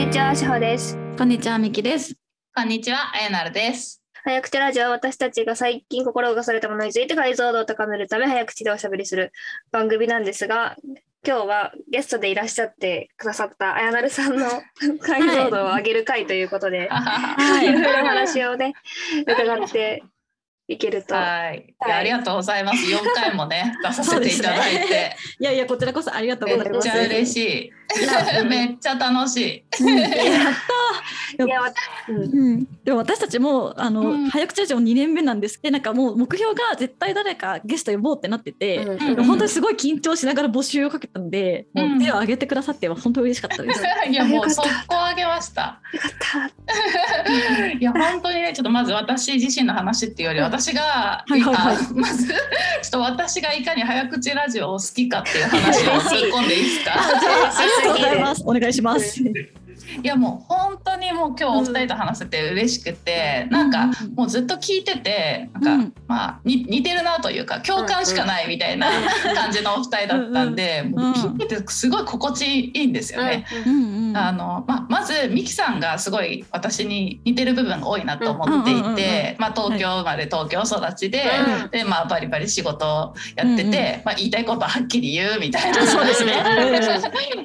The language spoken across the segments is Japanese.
にちは、しほです。こんにちは、みきです。こんにちは、あやなるです。早口ラジオは私たちが最近心動かされたものについて解像度を高めるため早口でおしゃべりする番組なんですが、今日はゲストでいらっしゃってくださったあやなるさんの解像度を上げる回ということで、はいいろいろお話をね、伺っていけると。はい、いはいやありがとうございます。四回もね、出させていただいて、いやいや、こちらこそありがとうございます。めっちゃ嬉しい。めっちゃ楽しい。うんやったいや、わうんうん、でも私たちもあの、うん早口ラジオ2年目なんですけどなんかもう目標が絶対誰かゲスト呼ぼうってなってて、うんうん本当にすごい緊張しながら募集をかけたので、もう手を挙げてくださっては本当に嬉しかったです。いやもう速攻あげました。よかった。いや本当にねちょっとまず私自身の話っていうより私が、はいはいはいあまずちょっと私がいかに早口ラジオを好きかっていう話を突っ込んでいいですか？あじゃあありがとうございます。お願いします。いやもう本当にもう今日お二人と話せて嬉しくて、なんかうんもうずっと聞いててなんか、うん。まあに似てるなというか共感しかないみたいな感じのお二人だったんで、うんうんもう聞いててすごい心地いいんですよね。あのまあ、まずミキさんがすごい私に似てる部分が多いなと思っていて、まあ、東京生まれ東京育ちで,、うん。でまあ、バリバリ仕事をやってて、まあ、言いたいことははっきり言うみたいな。そうですね。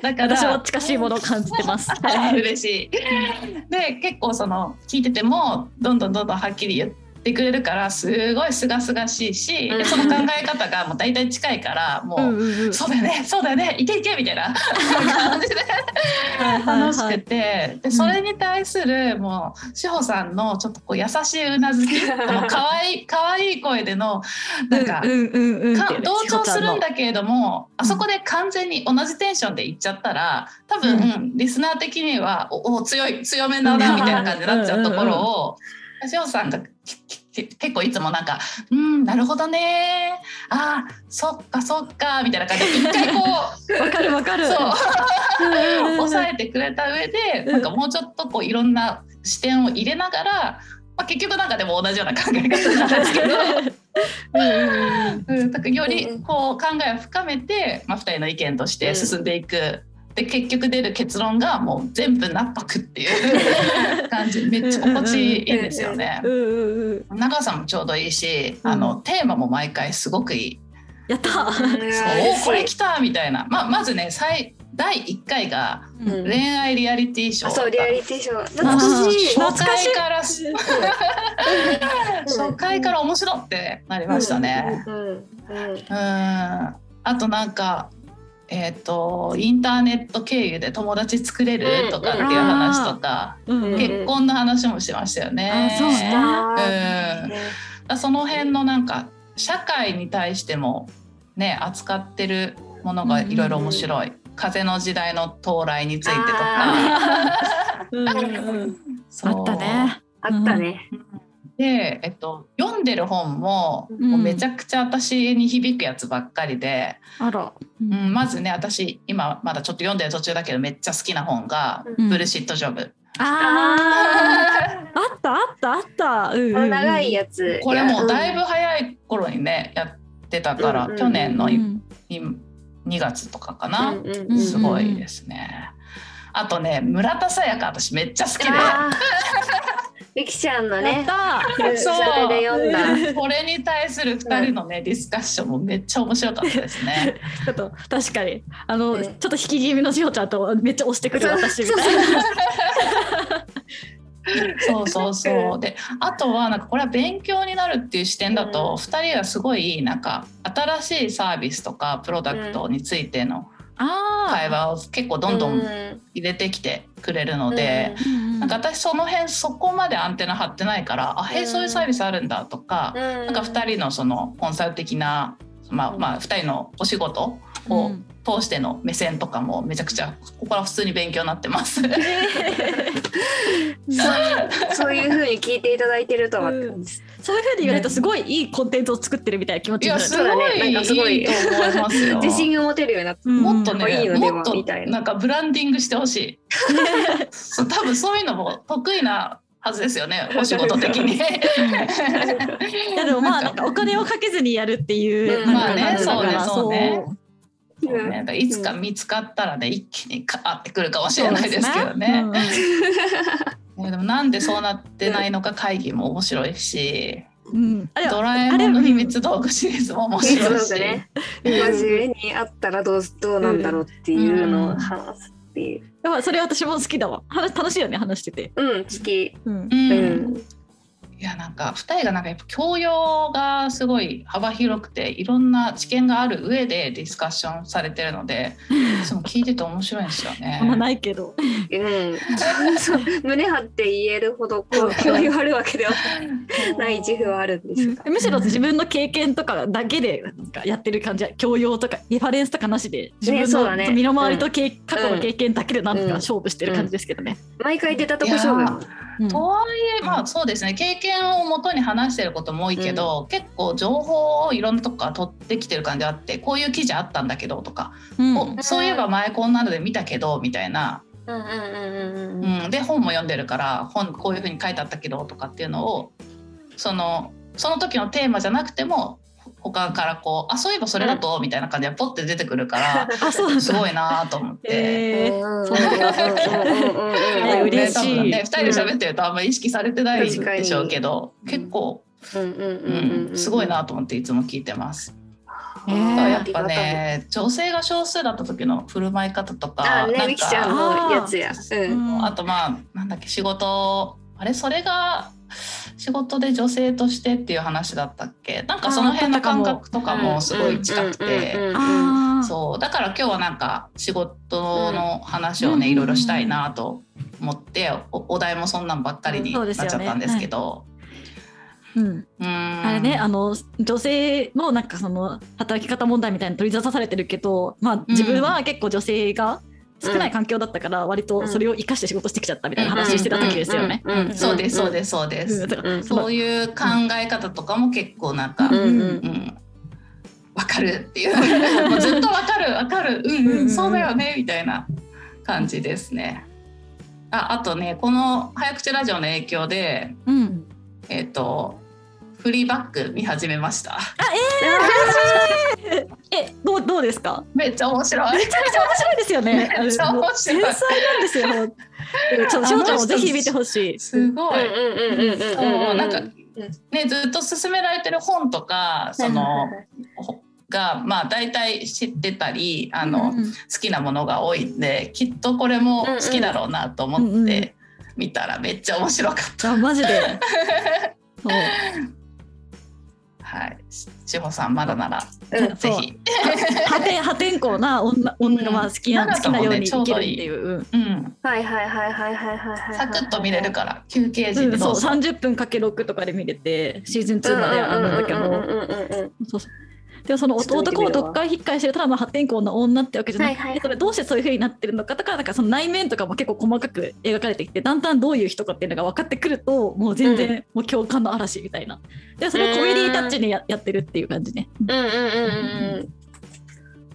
だから私も近しいものを感じてます。あはい嬉しい。で結構その聞いててもどんどんどんどんはっきり言ってくれるからすごい清々しいし、うん。でその考え方がもう大体近いからもう、うんうんうん。そうだよねそうだよねいけいけみたいな 感じで楽しくてでそれに対するもう志保さんのちょっとこう優しいうなずき可愛い可愛い声でのなんか。うんうんうんうん。か同調するんしだけれども、あそこで完全に同じテンションでいっちゃったら多分、リスナー的にはおお強い強めだなみたいな感じになっちゃうところをしおさんがきき結構いつもなんか「うんなるほどね。あーそっかそっか」みたいな感じで一回こう わかるわかる。そう。抑えてくれた上でうん。なんかもうちょっとこういろんな視点を入れながら、まあ、結局なんかでも同じような考え方なんですけど。うんよりうんこう考えを深めて、まあ、2人の意見として進んでいく、で結局出る結論がもう全部納得っていう感じ めっちゃ心地いいですよねう。んうんうん長さもちょうどいいし、うんあのテーマも毎回すごくいい。やった。そうおこれ来たみたいな、ままずね最第1回がうん恋愛リアリティショーあそう、リアリティショー。懐かしい。初回から初回から面白ってなりましたね。うんうんうんあとなんかえっ、とインターネット経由で友達作れる？とかっていう話とか、うんうん結婚の話もしましたよね。あそうね。うん。その辺のなんか社会に対してもね扱ってるものがいろいろ面白い。風の時代の到来についてとか。あったね。あったね。で、えっと、読んでる本も,、うんもうめちゃくちゃ私に響くやつばっかりで、あら。うん、まずね私今まだちょっと読んでる途中だけどめっちゃ好きな本が「うんブルシットジョブ」ああ。あったあったあった。うんうん長いやつ。これもうだいぶ早い頃にねやってたから、うんうん去年のいうん2月とかかな、うんうんうんすごいですね。あとね村田沙耶香私めっちゃ好きで。ゆきちゃんのやっね、た。それで読んだ。これに対する2人のねディスカッションもめっちゃ面白かったですね。ちょっと確かにあの、ねちょっと引き気味のしほちゃんとめっちゃ押してくる私みたいな。そうそうそうであとはなんかこれは勉強になるっていう視点だうんと、2人はすごいなんか新しいサービスとかプロダクトについてのあ会話を結構どんどん入れてきてくれるので、なんか私その辺そこまでアンテナ張ってないからあへえそういうサービスあるんだとか、ななんか2人のそのコンサル的な、まあ、まあ2人のお仕事を通しての目線とかもめちゃくちゃここは普通に勉強になってます。そういう風に聞いていただいてるとは。う んそういうふうに言われるとすごいいいコンテンツを作ってるみたいな気持ちになる。いやすごいねなんかすごいいいと思いますよ。自信を持てるようになって。うんもっとね、いいのではもっとみたいななんかブランディングしてほしい。そう多分そういうのも得意なはずですよね、お仕事的に。いやでもまあなんかお金をかけずにやるっていう、うんなんかまあね感じだからそうねそうねなんかいつか見つかったらね一気にカーってくるかもしれないですけどね。ですね。でもなんでそうなってないのか会議も面白いし、うん。ドラえもんの秘密道具シリーズも面白いし、ね。真面目にあったらどうどうなんだろうっていうのを話すっていう。やっぱそれ私も好きだわ。話楽しいよね話してて、うん、好き。うん。うん。うん。いやなんか二人がなんかやっぱ教養がすごい幅広くていろんな知見がある上でディスカッションされてるのでいつも聞いてて面白いんですよね。あん。まないけど。うん、そう。胸張って言えるほどこう教養あるわけではない自負はあるんですが。むしろ自分の経験とかだけでなんかやってる感じ教養とかリファレンスとかなしで自分のそうだね。身の回りとけ、過去の経験だけでなんとうん。か勝負してる感じですけどね。毎回出たとこ勝負。うん。とはいえまあそうですね。経験をもとに話してることも多いけど、結構情報をいろんなとこから取ってきてる感じあってこういう記事あったんだけどとか、うん。おそういえば前こんなので見たけどみたいな、うんうんうんうんうん。うん、で本も読んでるから本こういうふうに書いてあったけどとかっていうのをそのその時のテーマじゃなくても他からこうあそういえばそれだとみたいな感じでポッて出てくるから すごいなと思って。嬉しいね多分ね、2人で喋ってるとあんまり意識されてないでしょうけど、結構、うん。うん。ううん。ん、すごいなと思っていつも聞いてます。えー。やっぱね女性が少数だった時の振る舞い方とか。あとまあなんだっけ仕事あれそれが仕事で女性としてっていう話だったっけ？なんかその辺の感覚とかもすごい近くて。そう。だから今日はなんか仕事の話をね、うんいろいろしたいなと思っておお題もそんなんばっかりにうんなっちゃったんですけど、うん、うーん。あれねあの女性のなんかその働き方問題みたいなの取り沙汰されてるけど、まあ、自分は結構女性が少ない環境だったから割とそれを生かして仕事してきちゃったみたいな話してた時ですよね。そうですそうですそうです、そういう考え方とかも結構なんか、うん。うん。うん。わかるっていう。もうずっとわかるわかる。うんうん。そうだよねみたいな感じですね。ああとねこの早口ラジオの影響でうん、えっ、とフリーバック見始めました。え どうどうですか？めっちゃ面白い。めちゃめちゃ面白いですよね。めっちゃ面白い天才なんですよ。ちょっとちゃんもぜひ見てほしい。すごい。うんうんうんうんうんそうなんかねずっと勧められてる本とかそのほがまあ大体知ってたりあの、うん好きなものが多いんできっとこれも好きだろうなと思うんうんって見たらめっちゃ面白かった。あマジで。そうはい、し志保さんまだならうんぜひ。破天破天荒な女女がまあ好きな、うん好きなように長生きるっていう。うんうん、はいはいはいはいはいはいはい。サクッと見れるから休憩時うん、そうにどうぞ。30分かけ6とかで見れてシーズン2まであるんだけどそうそうでもその男をどっか引っかえしてるただの破天荒な女ってわけじゃなくて、はいはいはいそれどうしてそういう風になってるのかとかなんかその内面とかも結構細かく描かれてきてだんだんどういう人かっていうのが分かってくるともう全然もう共感の嵐みたいなでそれをコメディタッチにややってるっていう感じね。うんうんうんうんうん。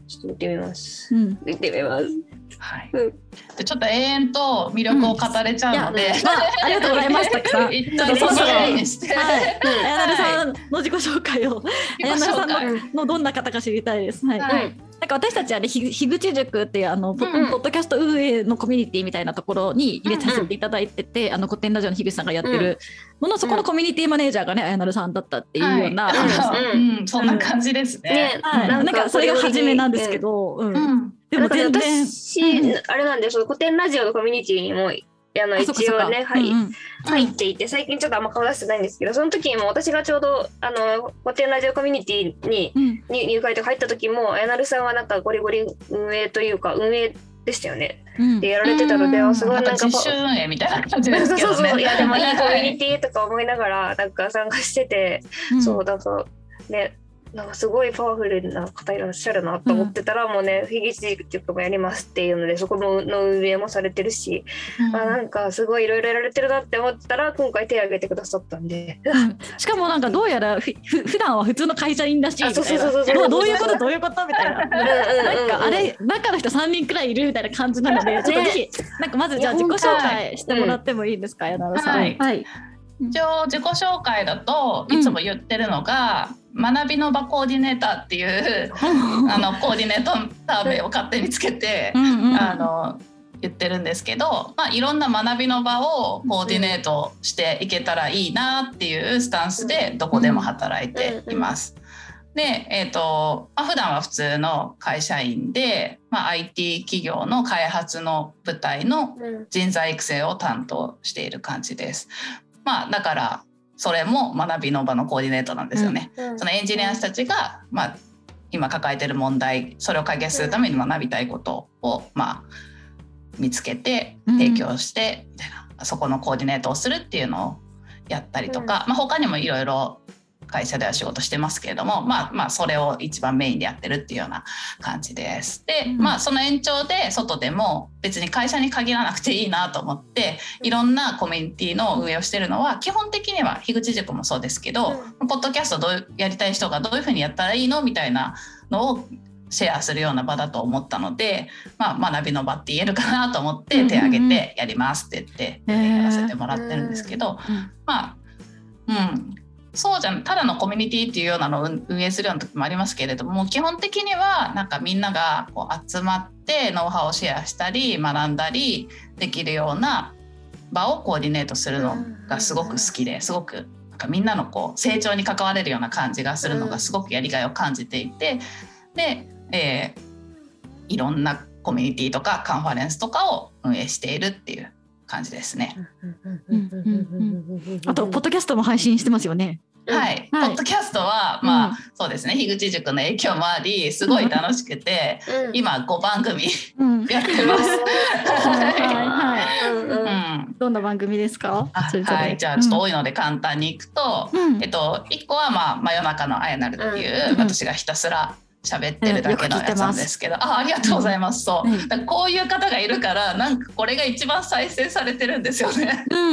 ちょっと見てみます。うん見てみます。はい。うん。でちょっと永遠と魅力を語れちゃうので、いやまあありがとうございます。たくさん。一旦そろそろにして、はい、なるさんの自己紹介を、あやなるさんののどんな方か知りたいです。はい。はい。なんか私たちあれひ樋口塾っていうあのポ,、ッドキャスト運営のコミュニティみたいなところに入れさせていただいてて、あの古典ラジオの樋口さんがやってるもの、そこのコミュニティマネージャーがねあやなるさんだったっていうような、はい。うんうん、そんな感じですね。ねはい、なんかそれが初めなんですけど、うんも全然。私、うんあれなんで、その古典ラジオのコミュニティにも、あの、一応ね、はい、うんうん。入っていて、最近ちょっとあんま顔出してないんですけど、その時にも私がちょうど、あの、古典ラジオコミュニティにうん。に入会とか入った時も、あやなるさんはなんかゴリゴリ運営というか、運営でしたよね。うん。でやられてたので、あすごいなんかか実習運営みたいな感じですけどね。そうそういや、でもい い。コミュニィティとか思いながら、なんか参加してて、うん。そう、なんかね、なんかすごいパワフルな方いらっしゃるなと思ってたら、もうね、樋口塾もやりますっていうので、そこのの運営もされてるし、あなんかすごいいろいろやられてるなって思ってたら、今回手を挙げてくださったんで、うん。しかもなんかどうやらふふ普段は普通の会社員らしいみたいあそうそうそうそうなどうどういうこと？どういうこと？みたいな。うんうんなんかあれ中の人3人くらいいるみたいな感じなので、ちょっとぜひなんかまずじゃあ自己紹介してもらってもいいですか、柳田さん。はい。はい。一応自己紹介だといつも言ってるのが、学びの場コーディネーターっていうあのコーディネーター名を勝手につけて、あの言ってるんですけど、まあ、いろんな学びの場をコーディネートしていけたらいいなっていうスタンスでどこでも働いています。で、えーとまあ、普段は普通の会社員で、まあ、IT 企業の開発の部隊の人材育成を担当している感じです。まあ、だからそれも学びの場のコーディネートなんですよね。そのエンジニアたちが、まあ、今抱えてる問題それを解決するために学びたいことを、まあ、見つけて提供してみたいな、そこのコーディネートをするっていうのをやったりとか、まあ、他にもいろいろ会社では仕事してますけれども、まあ、まあそれを一番メインでやってるっていうような感じです。で、まあその延長で外でも別に会社に限らなくていいなと思っていろんなコミュニティの運営をしてるのは基本的には樋口塾もそうですけど、ポッドキャストどうやりたい人がどういうふうにやったらいいのみたいなのをシェアするような場だと思ったので、まあ、学びの場って言えるかなと思って手挙げてやりますって言ってやらせてもらってるんですけど、まあうんそうじゃん。ただのコミュニティっていうようなのを運営するような時もありますけれども基本的にはなんかみんながこう集まってノウハウをシェアしたり学んだりできるような場をコーディネートするのがすごく好きですごくなんかみんなのこう成長に関われるような感じがするのがすごくやりがいを感じていてでえー、いろんなコミュニティとかカンファレンスとかを運営しているっていう感じですね。あとポッドキャストも配信してますよね。はい、はい、ポッドキャストは、まあ、うん、そうですね。樋口塾の影響もありすごい楽しくて、うん、今5番組やってます。はい、どんな番組ですか？はい。じゃあちょっと多いので簡単にいくと、うん、えっと1個は、まあ「真夜中のあやなる」っていう、私がひたすら喋ってるだけのやつなんですけど、うん、あありがとうございます、そう、こういう方がいるからなんかこれが一番再生されてるんですよね、うん、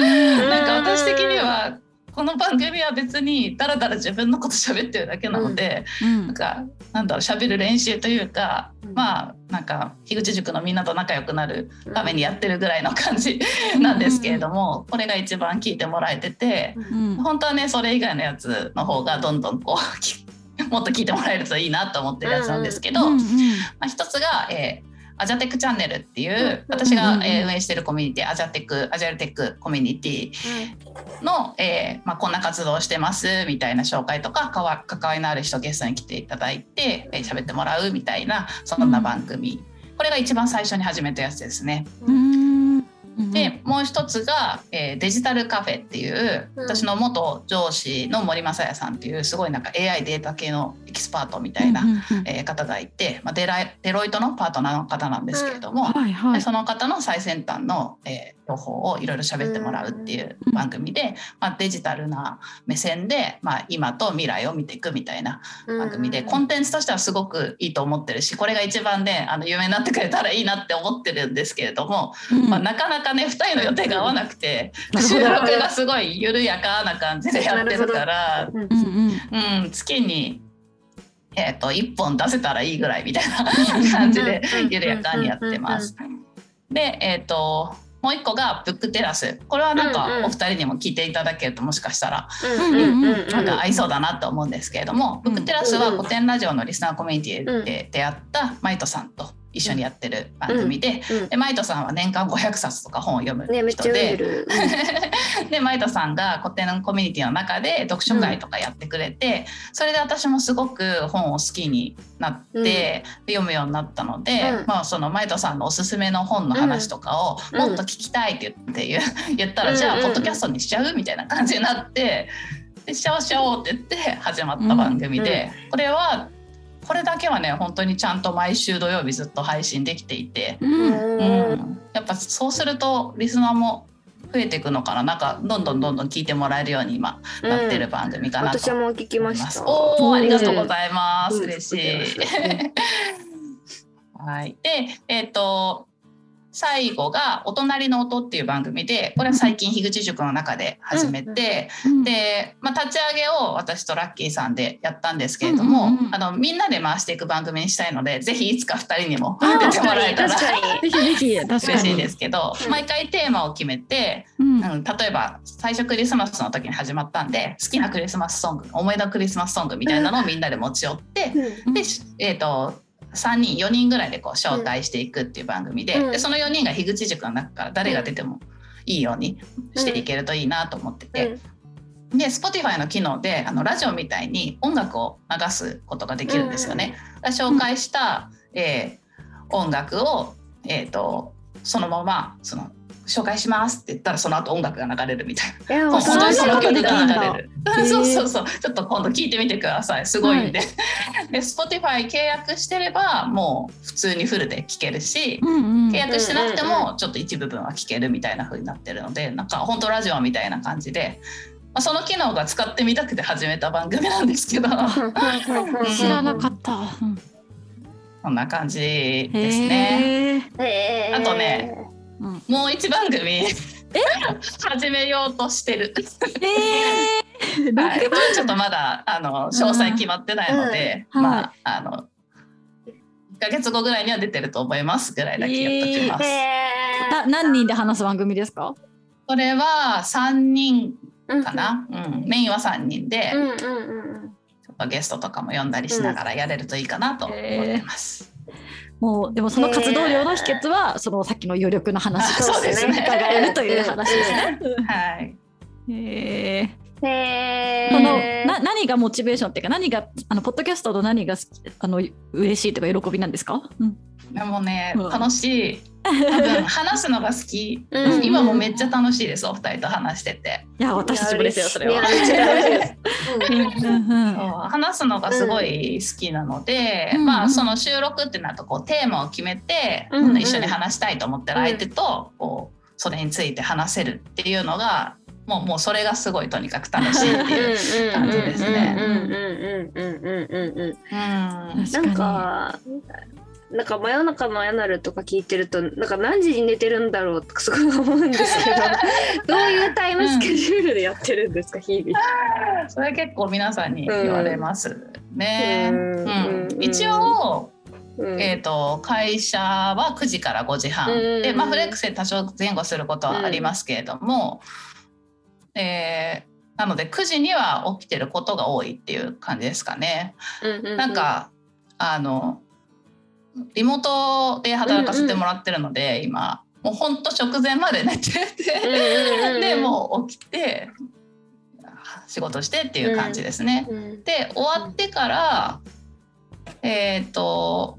なんか私的にはこの番組は別にだらだら自分のこと喋ってるだけなので、うん、なんかなんだろう喋る練習というか、うん、まあなんか樋口塾のみんなと仲良くなるためにやってるぐらいの感じなんですけれども、これが一番聞いてもらえてて、本当はねそれ以外のやつの方がどんどんこう もっと聞いてもらえるといいなと思ってるやつなんですけど、うんうん、まあ、一つが、えーアジャテックチャンネルっていう私が、え運営してるコミュニティアジャテックアジャルテックコミュニティの、えー、まあ、こんな活動をしてますみたいな紹介とかか関わりのある人ゲストに来ていただいて喋、えー、ってもらうみたいなそんな番組、これが一番最初に始めたやつですね。でもう一つが、えー、デジタルカフェっていう、私の元上司の森正也さんっていうすごいなんか AI データ系のエキスパートみたいな、えー、方がいて、まあ、デラデロイトのパートナーの方なんですけれども、はいはい、その方の最先端の、えー、情報をいろいろ喋ってもらうっていう番組で、まあ、デジタルな目線で、まあ、今と未来を見ていくみたいな番組で、コンテンツとしてはすごくいいと思ってるしこれが一番ねあの有名になってくれたらいいなって思ってるんですけれども、まあ、なかなかね2人の予定が合わなくて収録がすごい緩やかな感じでやってるから、うん、月にえーと、1本出せたらいいぐらいみたいな 感じで緩やかにやってます。で、えーともう一個がブックテラス。これはなんかお二人にも聞いていただけるともしかしたらなんか合いそうだなと思うんですけれどもブックテラスは古典ラジオのリスナーコミュニティで出会ったマイトさんと一緒にやってる番組でうん、でマイトさんは年間500冊とか本を読む人で、でマイトさんが古典コミュニティの中で読書会とかやってくれて、うん、それで私もすごく本を好きになって、読むようになったので、まあ、そのマイトさんのおすすめの本の話とかをもっと聞きたいって言って言 言ったら、じゃあポッドキャストにしちゃう？みたいな感じになって。でしちゃおうしちゃおうって言って始まった番組で、これはこれだけはね本当にちゃんと毎週土曜日ずっと配信できていて、うん、やっぱそうするとリスナーも増えていくのかな。なんかどんどんどんどん聞いてもらえるように今なってる番組かなと、うん、私も聞きました。おおありがとうございます、嬉しい。はい。でえっ、ー、と最後が「お隣の音」っていう番組でこれは最近樋口塾の中で始めて、うんで、まあ、立ち上げを私とラッキーさんでやったんですけれども、うんうんうん。あのみんなで回していく番組にしたいのでぜひいつか2人にも出てもらえたら嬉しいですけど、うん毎回テーマを決めて、うん。うん、例えば最初クリスマスの時に始まったんで好きなクリスマスソング思い出のクリスマスソングみたいなのをみんなで持ち寄って、うん。で、えー、と3人4人ぐらいでこう招待していくっていう番組で,、うん。でその4人が樋口塾の中から誰が出てもいいようにしていけるといいなと思ってて、で Spotify の機能であのラジオみたいに音楽を流すことができるんですよね。だから紹介した、えー音楽を、えー、とそのままその紹介しますって言ったらその後音楽が流れるみたいな。いや、もう本当にその曲そうそうそう。ちょっと今度聞いてみてください。すごいんで。で、Spotify 契約してればもう普通にフルで聴けるし、うんうん契約してなくてもちょっと一部分は聞けるみたいな風になってるので、なんか本当ラジオみたいな感じで、まあ、その機能が使ってみたくて始めた番組なんですけど、知らなかった。うんこんな感じですね。あとね、うん。もう一番組。始めようとしてる。えー。はい、ちょっとまだあの詳細決まってないので、うんまああの1ヶ月後ぐらいには出てると思いますぐらいだけ言っときます。えな何人で話す番組ですか？これは3人ーかな、うんメインは3人で、うんうんうん。ちょっとゲストとかも呼んだりしながらやれるといいかなと思ってます。もうでもその活動量の秘訣はそのさっきの余力の話あそうですね。伺えるという話ですね。はい、へー。このーな何がモチベーションっていうか何があのポッドキャストの何が好きあの嬉しいとか喜びなんですか？うん。でもね、うん。楽しい多分話すのが好き、今もめっちゃ楽しいですお二人と話してて。いや私たちもですよそれは。話すのがすごい好きなので、うん、まあその収録ってなるとこうテーマを決めて、うん、一緒に話したいと思ってる相手とこうそれについて話せるっていうのがもうもうそれがすごいとにかく楽しいっていう感じですね。なんかなんか真夜中のアナルとか聞いてると、なんか何時に寝てるんだろうとかすごい思うんですけど、どういうタイムスケジュールでやってるんですか、日々。それ結構皆さんに言われますね。うんうんうん一応、うんえー、と会社は9時から5時半、うんで、まあ、フレックスで多少前後することはありますけれども、えーなので9時には起きてることが多いっていう感じですかね。ううなん、かあのリモートで働かせてもらってるので、今。もうほんと直前まで寝てうんうんうんうん。て でもう起きて仕事してっていう感じですね。うん、で終わってからえっ、と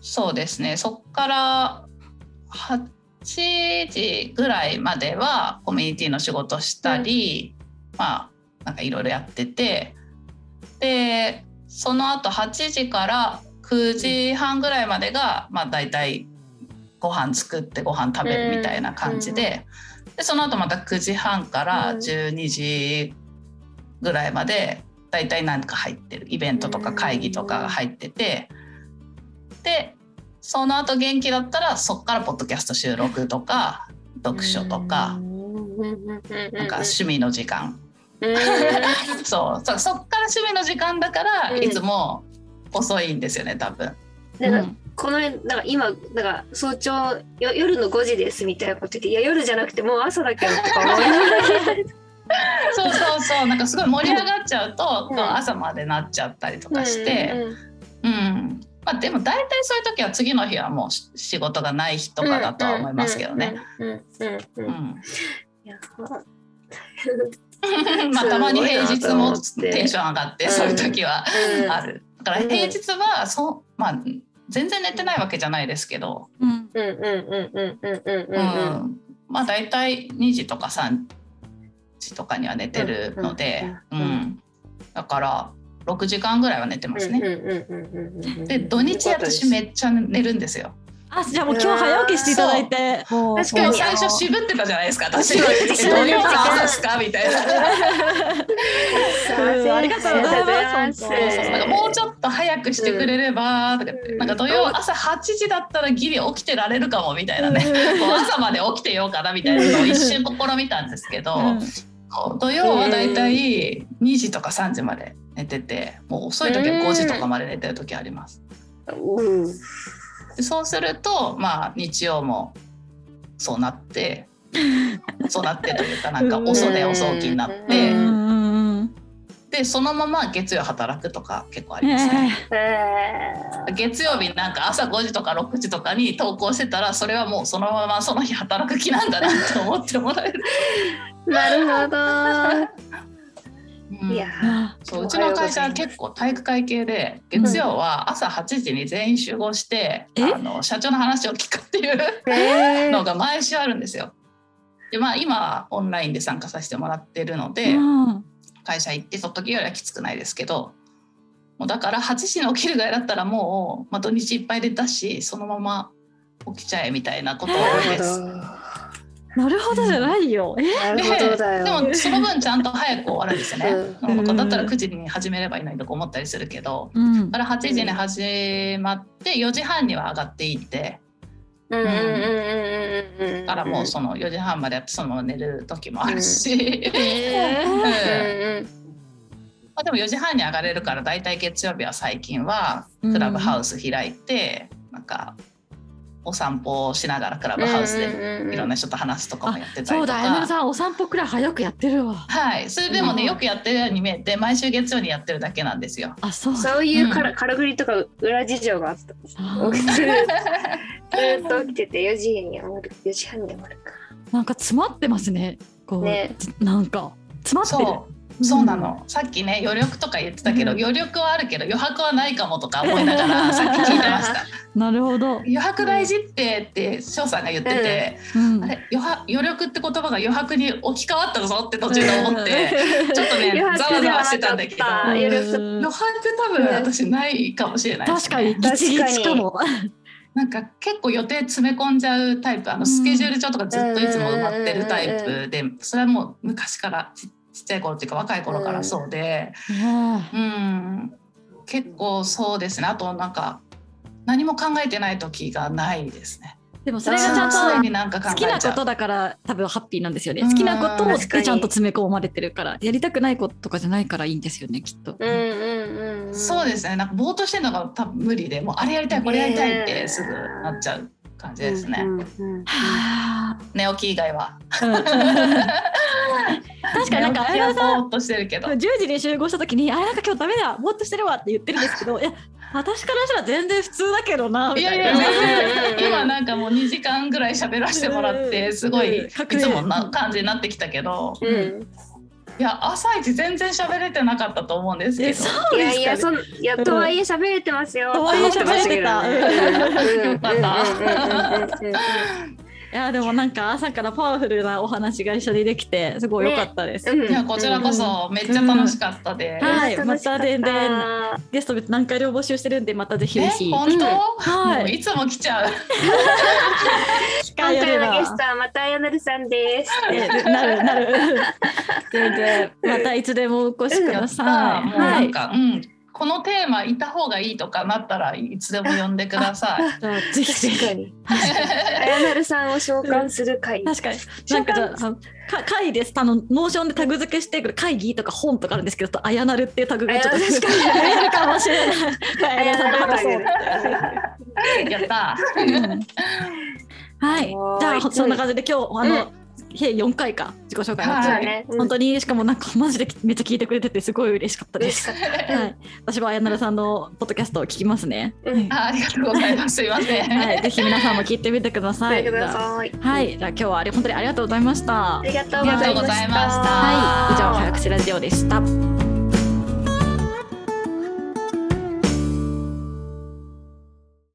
そうですね。そっから8時ぐらいまではコミュニティの仕事したり、まあなんかいろいろやってて。でその後8時から9時半ぐらいまでが、まあ、大体ご飯作ってご飯食べるみたいな感じで,、でその後また9時半から12時ぐらいまで大体何か入ってる。イベントとか会議とかが入ってて。でその後元気だったらそっからポッドキャスト収録とか読書とかなんか趣味の時間。そうそそっから趣味の時間だからうん。いつも遅いんですよね多分。なんかこのなんか今なんか早朝よ夜の5時ですみたいなこと言っていや夜じゃなくてもう朝だけどとか思いながらそうそうそうなんかすごい盛り上がっちゃうと、うん。朝までなっちゃったりとかして、うんうんうん。まあ、でも大体そういう時は次の日はもうし仕事がない日とかだとは思いますけどね。。まあたまに平日もテンション上がってうんそういう時はうん。ある。だから平日はそ、うまあ、全然寝てないわけじゃないですけど。まあ大体2時とか3時とかには寝てるのでだから6時間ぐらいは寝てますね。で土日私めっちゃ寝るんですよ。あじゃあもう今日早起きしていただいて。もう確かに最初渋ってたじゃないですか。私。そう。え土曜の朝ですかみたいな。うんありがとうございますそうそうそう。なんかもうちょっと早くしてくれればとか言って、うん。なんか土曜朝8時だったらギリ起きてられるかもみたいなね、こう朝まで起きてようかなみたいなのを一瞬試みたんですけど、うん。土曜はだいたい2時とか3時まで寝ててもう遅い時は5時とかまで寝てる時あります。うんでそうするとまあ日曜もそうなって そうなってというかなんか遅寝遅起きになって、でそのまま月曜働くとか結構ありますね。え月曜日なんか朝5時とか6時とかに投稿してたらそれはもうそのままその日働く気なんだなって思ってもらえる。ーなるほど。うん。いやあそうう。ちの会社は結構体育会系で月曜は朝8時に全員集合して、え？あの社長の話を聞くっていうえ のが毎週あるんですよ。でまあ今はオンラインで参加させてもらってるので、うん。会社行ってその時よりはきつくないですけどもうだから8時に起きるぐらいだったらもう、まあ、土日いっぱい出たしそのまま起きちゃえみたいなことが多いです。なるほどじゃないよ。え？なるほどだよ。でもその分ちゃんと早く終わるんですよね。うんうんだったら9時に始めればいいのにとか思ったりするけど、うんだから8時に始まって4時半には上がっていって、うんうんうんうんうんうん。だからもうその4時半までやってそのまま寝る時もあるし、えうんーうんまあ、でも4時半に上がれるから大体月曜日は最近はクラブハウス開いて、なんかお散歩をしながらクラブハウスでいろんな人と話すとかもやってたりとか。そうだ、あやなさんお散歩くらい早くやってるわ。はい、それでもね、うんよくやってるように見えて毎週月曜にやってるだけなんですよ。あ、そう。そういうから空振りとか裏事情があったてるずっと起きてて4時に終わる4時半に終わるかなんか詰まってますね。こう、ねじなんか詰まってる。そう、なの。さっきね余力とか言ってたけど、うん。余力はあるけど余白はないかもとか思いながら さっき聞いてました。なるほど。余白大事ってって翔さんが言ってて、うん。あれ余白余力って言葉が余白に置き換わったぞって途中で思って、ちょっとねざわざわしてたんだけど。余白多分私ないかもしれないです確ね、かにギチギチかも。なんか結構予定詰め込んじゃうタイプ。あのうん。スケジュール帳とかずっといつも埋まってるタイプでそれはもう昔からちちっちゃい頃っていうか若い頃からそうで、ねうん、結構そうですね。あとなんか何も考えてない時がないですね。でもそれがちゃんと好きなことだから多分ハッピーなんですよね。うん。好きなこと確かに。でちゃんと詰め込まれてるから、やりたくないこととかじゃないからいいんですよね、きっと。うんうんうんそうですね。なんかぼーっとしてるのが多分無理でもうあれやりたいこれやりたいってすぐなっちゃう感じですね、うんうんうんは寝起き以外は。あ確かになんかあ寝起きはやなさんぼーっとしてるけど。10時に集合した時に「あれなんか今日ダメだぼーっとしてるわ」って言ってるんですけどいや私からしたら全然普通だけどなみいたいな。やいや全うん然。今なんかもう2時間ぐらい喋らせてもらってすごいいつもな感じになってきたけど。うんいや朝一全然喋れてなかったと思うんですけど。いやいや。そんいやとはいえ喋れてますよ。とはいえ喋れてた。よかった。うんうんうんいやでもなんか朝からパワフルなお話が一緒にできてすごい良かったです。うんいやこちらこそめっちゃ楽しかったです。うんはい楽しかったまた全然ゲスト別何回でも募集してるんでまたぜひぜえひ本当？はいもういつも来ちゃう。機 今回のゲストはまたやなるさんです。えなるなる 全然またいつでもお越しください。もうなはい。んか、うんこのテーマいた方がいいとかなったらいつでも呼んでください。ぜひぜひ。確かに。あやなるさんを召喚する会。確かに。なんかじゃああのか会です。あのノーションでタグ付けしてくる会議とか本とかあるんですけど、あやなるっていうタグがちょっと確かにるかもしれない。あやなる話そう。やった。はい。じゃあそんな感じで今日あの、計4回か自己紹介になっちゃうはいね。本当にしかもなんかマジでめっちゃ聞いてくれててすごい嬉しかったです。はい。私はあやなるさんのポッドキャストを聞きますね。うんあありがとうございます。すいません。はい。ぜひ皆さんも聞いてみてください。はい。じゃあ今日はあれ本当にありがとうございました。ありがとうございました。はい。以上早口ラジオでした。